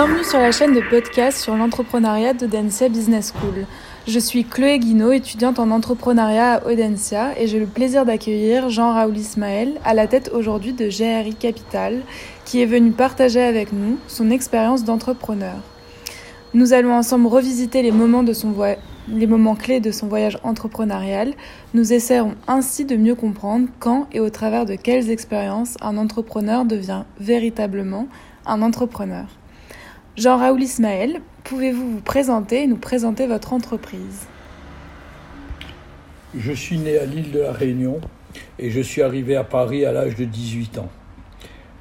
Bienvenue sur la chaîne de podcast sur l'entrepreneuriat d'Audencia Business School. Je suis Chloé Guinaud, étudiante en entrepreneuriat à Audencia et j'ai le plaisir d'accueillir Jean-Raoul Ismaël à la tête aujourd'hui de GRI Capital qui est venu partager avec nous son expérience d'entrepreneur. Nous allons ensemble revisiter moments, les moments clés de son voyage entrepreneurial. Nous essaierons ainsi de mieux comprendre quand et au travers de quelles expériences un entrepreneur devient véritablement un entrepreneur. Jean-Raoul Ismaël, pouvez-vous vous présenter et nous présenter votre entreprise? Je suis né à l'île de la Réunion et je suis arrivé à Paris à l'âge de 18 ans.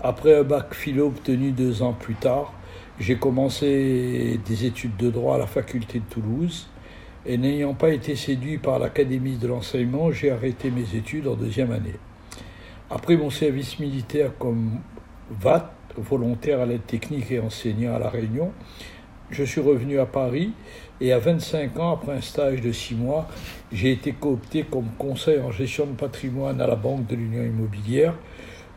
Après un bac philo obtenu deux ans plus tard, j'ai commencé des études de droit à la faculté de Toulouse et n'ayant pas été séduit par l'académie de l'enseignement, j'ai arrêté mes études en deuxième année. Après mon service militaire comme VAT, volontaire à l'aide technique et enseignant à La Réunion, je suis revenu à Paris et à 25 ans, après un stage de six mois, j'ai été coopté comme conseil en gestion de patrimoine à la Banque de l'Union immobilière,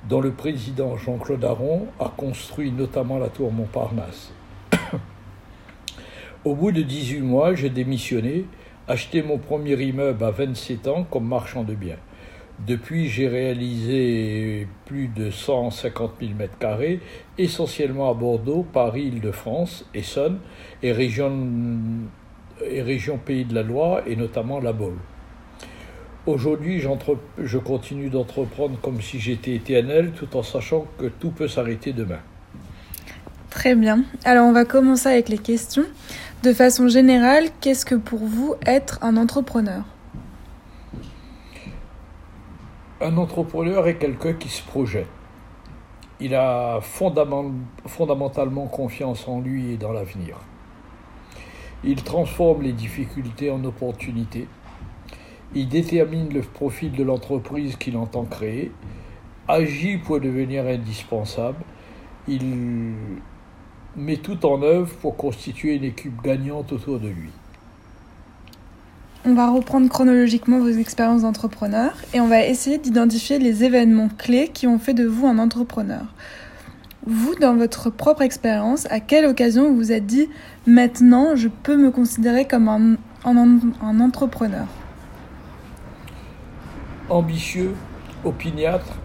dont le président Jean-Claude Aron a construit notamment la tour Montparnasse. Au bout de 18 mois, j'ai démissionné, acheté mon premier immeuble à 27 ans comme marchand de biens. Depuis, j'ai réalisé plus de 150 000 m2, essentiellement à Bordeaux, Paris, Île-de-France, Essonne et région, et région Pays de la Loire et notamment la Baule. Aujourd'hui, je continue d'entreprendre comme si j'étais éternel tout en sachant que tout peut s'arrêter demain. Très bien. Alors on va commencer avec les questions. De façon générale, qu'est-ce que pour vous être un entrepreneur? Un entrepreneur est quelqu'un qui se projette. Il a fondamentalement confiance en lui et dans l'avenir. Il transforme les difficultés en opportunités. Il détermine le profil de l'entreprise qu'il entend créer, agit pour devenir indispensable. Il met tout en œuvre pour constituer une équipe gagnante autour de lui. On va reprendre chronologiquement vos expériences d'entrepreneur et on va essayer d'identifier les événements clés qui ont fait de vous un entrepreneur. Vous, dans votre propre expérience, à quelle occasion vous vous êtes dit maintenant je peux me considérer comme un, entrepreneur? Ambitieux, opiniâtre,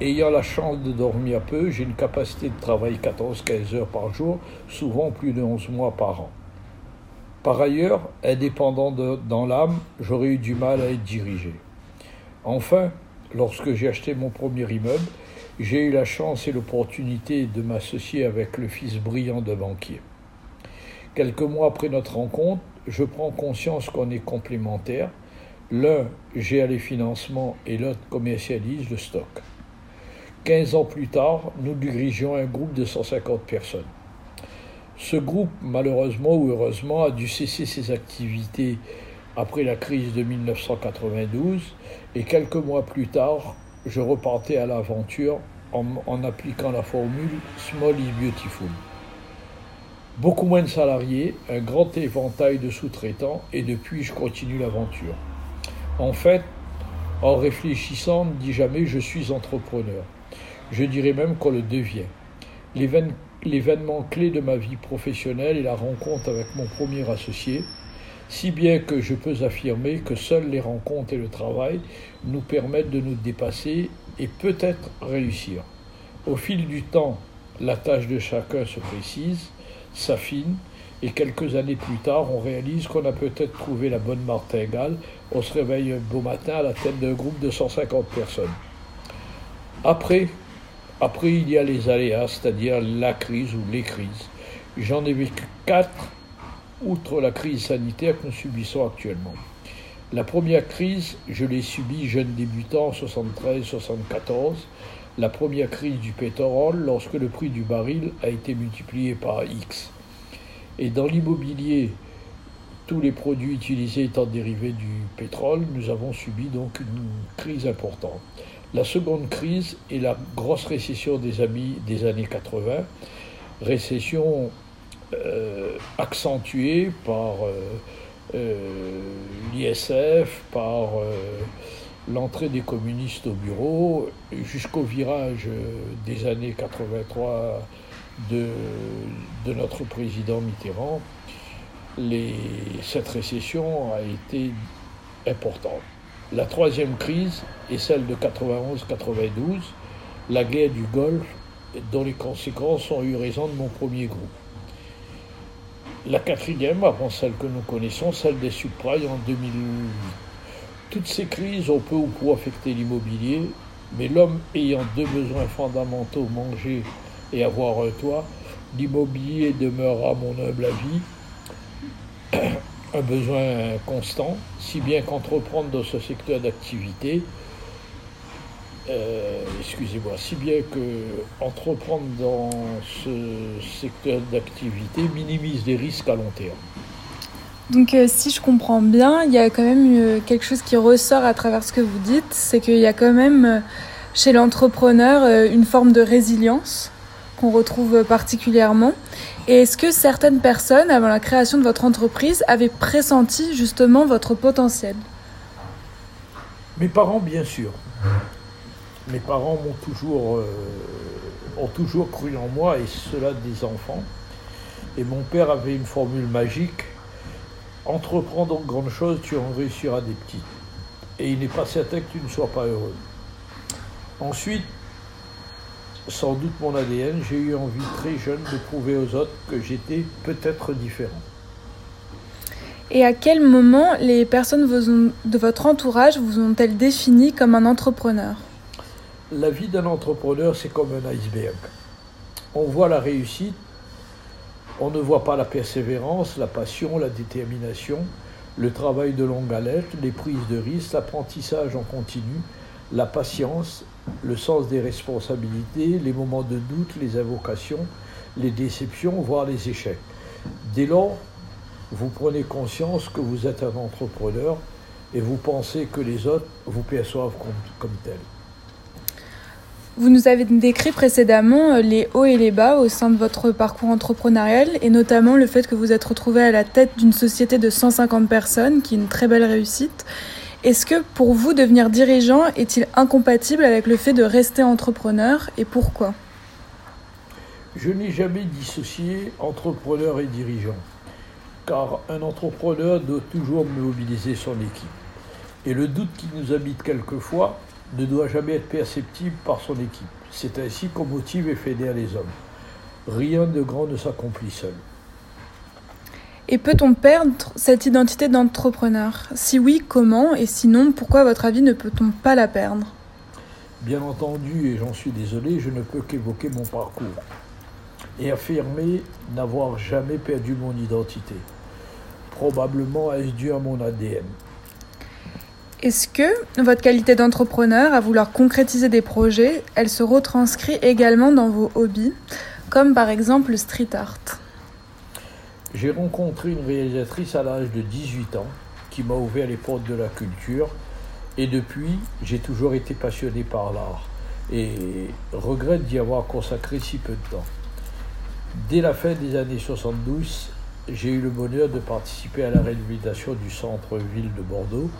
ayant la chance de dormir peu, j'ai une capacité de travail 14-15 heures par jour, souvent plus de 11 mois par an. Par ailleurs, indépendant dans l'âme, j'aurais eu du mal à être dirigé. Enfin, lorsque j'ai acheté mon premier immeuble, j'ai eu la chance et l'opportunité de m'associer avec le fils brillant de banquier. Quelques mois après notre rencontre, je prends conscience qu'on est complémentaires. L'un gère les financements et l'autre commercialise le stock. Quinze ans plus tard, nous dirigeons un groupe de 150 personnes. Ce groupe, malheureusement ou heureusement, a dû cesser ses activités après la crise de 1992 et quelques mois plus tard, je repartais à l'aventure en, appliquant la formule Small is Beautiful. Beaucoup moins de salariés, un grand éventail de sous-traitants et depuis je continue l'aventure. En fait, en réfléchissant, ne dis jamais je suis entrepreneur. Je dirais même qu'on le devient. L'événement clé de ma vie professionnelle est la rencontre avec mon premier associé, si bien que je peux affirmer que seules les rencontres et le travail nous permettent de nous dépasser et peut-être réussir. Au fil du temps, la tâche de chacun se précise, s'affine, et quelques années plus tard, on réalise qu'on a peut-être trouvé la bonne martingale. On se réveille un beau matin à la tête d'un groupe de 150 personnes. Après, après, il y a les aléas, c'est-à-dire la crise ou les crises. J'en ai vécu quatre, outre la crise sanitaire que nous subissons actuellement. La première crise, je l'ai subie jeune débutant en 73-74, la première crise du pétrole lorsque le prix du baril a été multiplié par X. Et dans l'immobilier, tous les produits utilisés étant dérivés du pétrole, nous avons subi donc une crise importante. La seconde crise est la grosse récession des, amis des années 80, récession euh, accentuée par euh, euh, l'ISF, par l'entrée des communistes au bureau, jusqu'au virage des années de, de notre président Mitterrand, cette récession a été importante. La troisième crise est celle de 91-92, la guerre du Golfe, dont les conséquences ont eu raison de mon premier groupe. La quatrième, avant celle que nous connaissons, celle des subprimes en 2008. Toutes ces crises ont peu ou prou affecté l'immobilier, mais l'homme ayant deux besoins fondamentaux, manger et avoir un toit, l'immobilier demeurera mon humble avis un besoin constant, si bien qu'entreprendre dans ce secteur d'activité, euh, excusez-moi, si bien que entreprendre dans ce secteur d'activité minimise les risques à long terme. Donc euh, si je comprends bien, il y a quand même euh, quelque chose qui ressort à travers ce que vous dites, c'est qu'il y a quand même chez l'entrepreneur une forme de résilience qu'on retrouve particulièrement. Et est-ce que certaines personnes, avant la création de votre entreprise, avaient pressenti justement votre potentiel? Mes parents, bien sûr. Mes parents m'ont toujours, euh, ont toujours cru en moi, et cela des enfants. Et mon père avait une formule magique entreprends donc grande chose, tu en réussiras des petites. Et il n'est pas certain que tu ne sois pas heureux. Ensuite, sans doute mon ADN, j'ai eu envie très jeune de prouver aux autres que j'étais peut-être différent. Et à quel moment les personnes de votre entourage vous ont-elles défini comme un entrepreneur? La vie d'un entrepreneur, c'est comme un iceberg. On voit la réussite, on ne voit pas la persévérance, la passion, la détermination, le travail de longue haleine, les prises de risques, l'apprentissage en continu, la patience, le sens des responsabilités, les moments de doute, les invocations, les déceptions, voire les échecs. Dès lors, vous prenez conscience que vous êtes un entrepreneur et vous pensez que les autres vous perçoivent comme, tel. Vous nous avez décrit précédemment euh, les hauts et les bas au sein de votre parcours entrepreneurial et notamment le fait que vous êtes retrouvé à la tête d'une société de 150 personnes, qui est une très belle réussite, est-ce que pour vous, devenir dirigeant est-il incompatible avec le fait de rester entrepreneur et pourquoi? Je n'ai jamais dissocié entrepreneur et dirigeant, car un entrepreneur doit toujours mobiliser son équipe. Et le doute qui nous habite quelquefois ne doit jamais être perceptible par son équipe. C'est ainsi qu'on motive et fédère les hommes. Rien de grand ne s'accomplit seul. Et peut-on perdre cette identité d'entrepreneur? Si oui, comment? Et sinon, pourquoi, à votre avis, ne peut-on pas la perdre? Bien entendu, et j'en suis désolé, je ne peux qu'évoquer mon parcours et affirmer n'avoir jamais perdu mon identité. Probablement est-ce dû à mon ADN. Est-ce que votre qualité d'entrepreneur, à vouloir concrétiser des projets, elle se retranscrit également dans vos hobbies, comme par exemple le street art? J'ai rencontré une réalisatrice à l'âge de 18 ans qui m'a ouvert les portes de la culture et depuis j'ai toujours été passionné par l'art et regrette d'y avoir consacré si peu de temps. Dès la fin des années 72, j'ai eu le bonheur de participer à la réhabilitation du centre-ville de Bordeaux,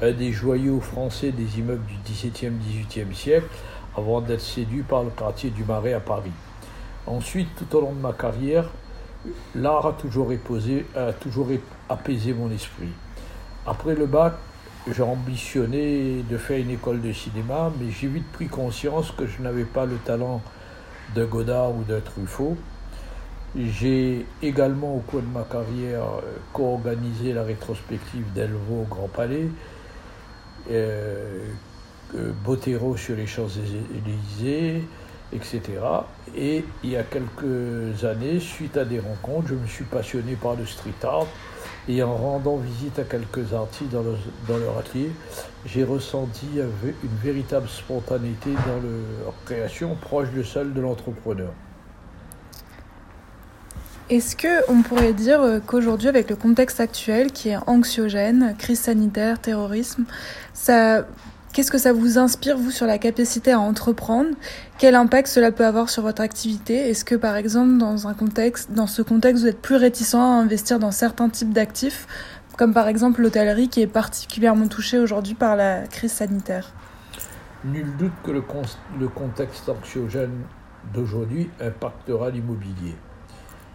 un des joyaux français des immeubles du XVIIe, XVIIIe siècle, avant d'être séduit par le quartier du Marais à Paris. Ensuite, tout au long de ma carrière, l'art a toujours, a toujours apaisé mon esprit. Après le bac, j'ai ambitionné de faire une école de cinéma, mais j'ai vite pris conscience que je n'avais pas le talent de Godard ou de Truffaut. J'ai également, au cours de ma carrière, co-organisé la rétrospective d'Elvaux au Grand Palais, euh, Botero sur les Champs-Élysées, etc. Et il y a quelques années, suite à des rencontres, je me suis passionné par le street art. Et en rendant visite à quelques artistes dans, leur atelier, j'ai ressenti une véritable spontanéité dans leur création, proche de celle de l'entrepreneur. Est-ce qu'on pourrait dire euh, qu'aujourd'hui, avec le contexte actuel qui est anxiogène, crise sanitaire, terrorisme, ça Qu'est-ce que ça vous inspire, vous, sur la capacité à entreprendre? Quel impact cela peut avoir sur votre activité? Est-ce que, par exemple, dans, un contexte, dans ce contexte, vous êtes plus réticent à investir dans certains types d'actifs, comme par exemple l'hôtellerie qui est particulièrement touchée aujourd'hui par la crise sanitaire? Nul doute que le, le contexte anxiogène d'aujourd'hui impactera l'immobilier.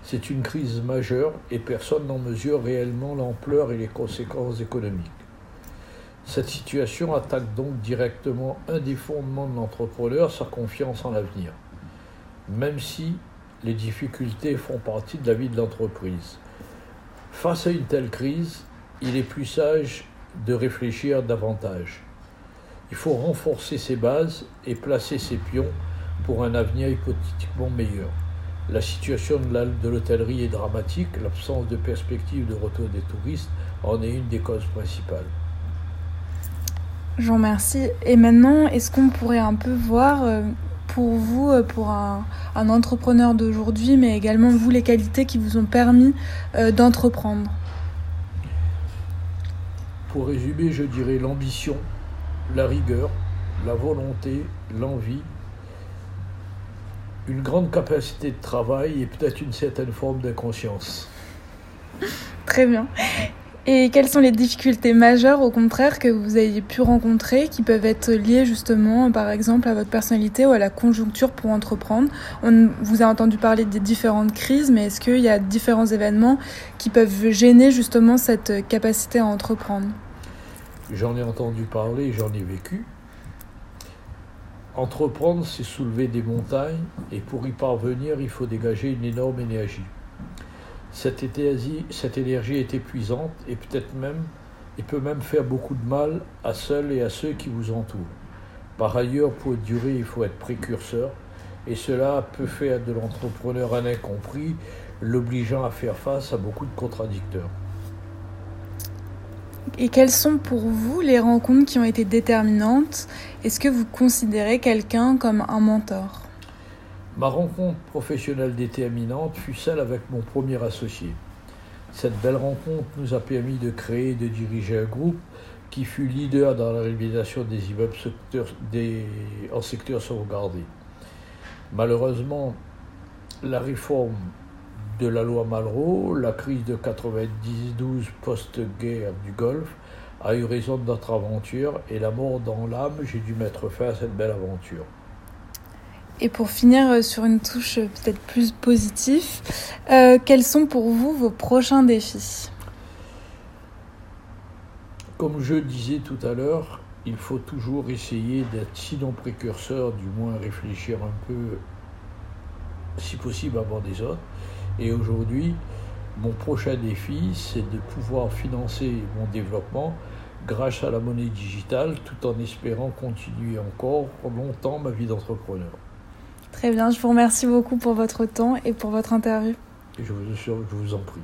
C'est une crise majeure et personne n'en mesure réellement l'ampleur et les conséquences économiques. Cette situation attaque donc directement un des fondements de l'entrepreneur, sa confiance en l'avenir, même si les difficultés font partie de la vie de l'entreprise. Face à une telle crise, il est plus sage de réfléchir davantage. Il faut renforcer ses bases et placer ses pions pour un avenir hypothétiquement meilleur. La situation de l'hôtellerie est dramatique, l'absence de perspective de retour des touristes en est une des causes principales. Je vous remercie. Et maintenant, est-ce qu'on pourrait un peu voir euh, pour vous, euh, pour un, entrepreneur d'aujourd'hui, mais également vous, les qualités qui vous ont permis euh, d'entreprendre? Pour résumer, je dirais l'ambition, la rigueur, la volonté, l'envie, une grande capacité de travail et peut-être une certaine forme d'inconscience. Très bien. Et quelles sont les difficultés majeures, au contraire, que vous ayez pu rencontrer, qui peuvent être liées justement, par exemple, à votre personnalité ou à la conjoncture pour entreprendre? On vous a entendu parler des différentes crises, mais est-ce qu'il y a différents événements qui peuvent gêner justement cette capacité à entreprendre? J'en ai entendu parler, j'en ai vécu. Entreprendre, c'est soulever des montagnes, et pour y parvenir, il faut dégager une énorme énergie. Cette, énergie est épuisante et peut-être même et peut même faire beaucoup de mal à seuls et à ceux qui vous entourent. Par ailleurs, pour durer, il faut être précurseur et cela peut faire de l'entrepreneur un incompris, l'obligeant à faire face à beaucoup de contradicteurs. Et quelles sont pour vous les rencontres qui ont été déterminantes? Est-ce que vous considérez quelqu'un comme un mentor? Ma rencontre professionnelle déterminante fut celle avec mon premier associé. Cette belle rencontre nous a permis de créer et de diriger un groupe qui fut leader dans la réalisation des immeubles en secteur sauvegardé. Malheureusement, la réforme de la loi Malraux, la crise de 92 post-guerre du Golfe, a eu raison de notre aventure et la mort dans l'âme, j'ai dû mettre fin à cette belle aventure. Et pour finir euh, sur une touche euh, peut-être plus positive, euh, quels sont pour vous vos prochains défis? Comme je disais tout à l'heure, il faut toujours essayer d'être sinon précurseur, du moins réfléchir un peu, si possible, avant des autres. Et aujourd'hui, mon prochain défi, c'est de pouvoir financer mon développement grâce à la monnaie digitale, tout en espérant continuer encore longtemps ma vie d'entrepreneur. Très bien, je vous remercie beaucoup pour votre temps et pour votre interview. Je vous, je vous en prie.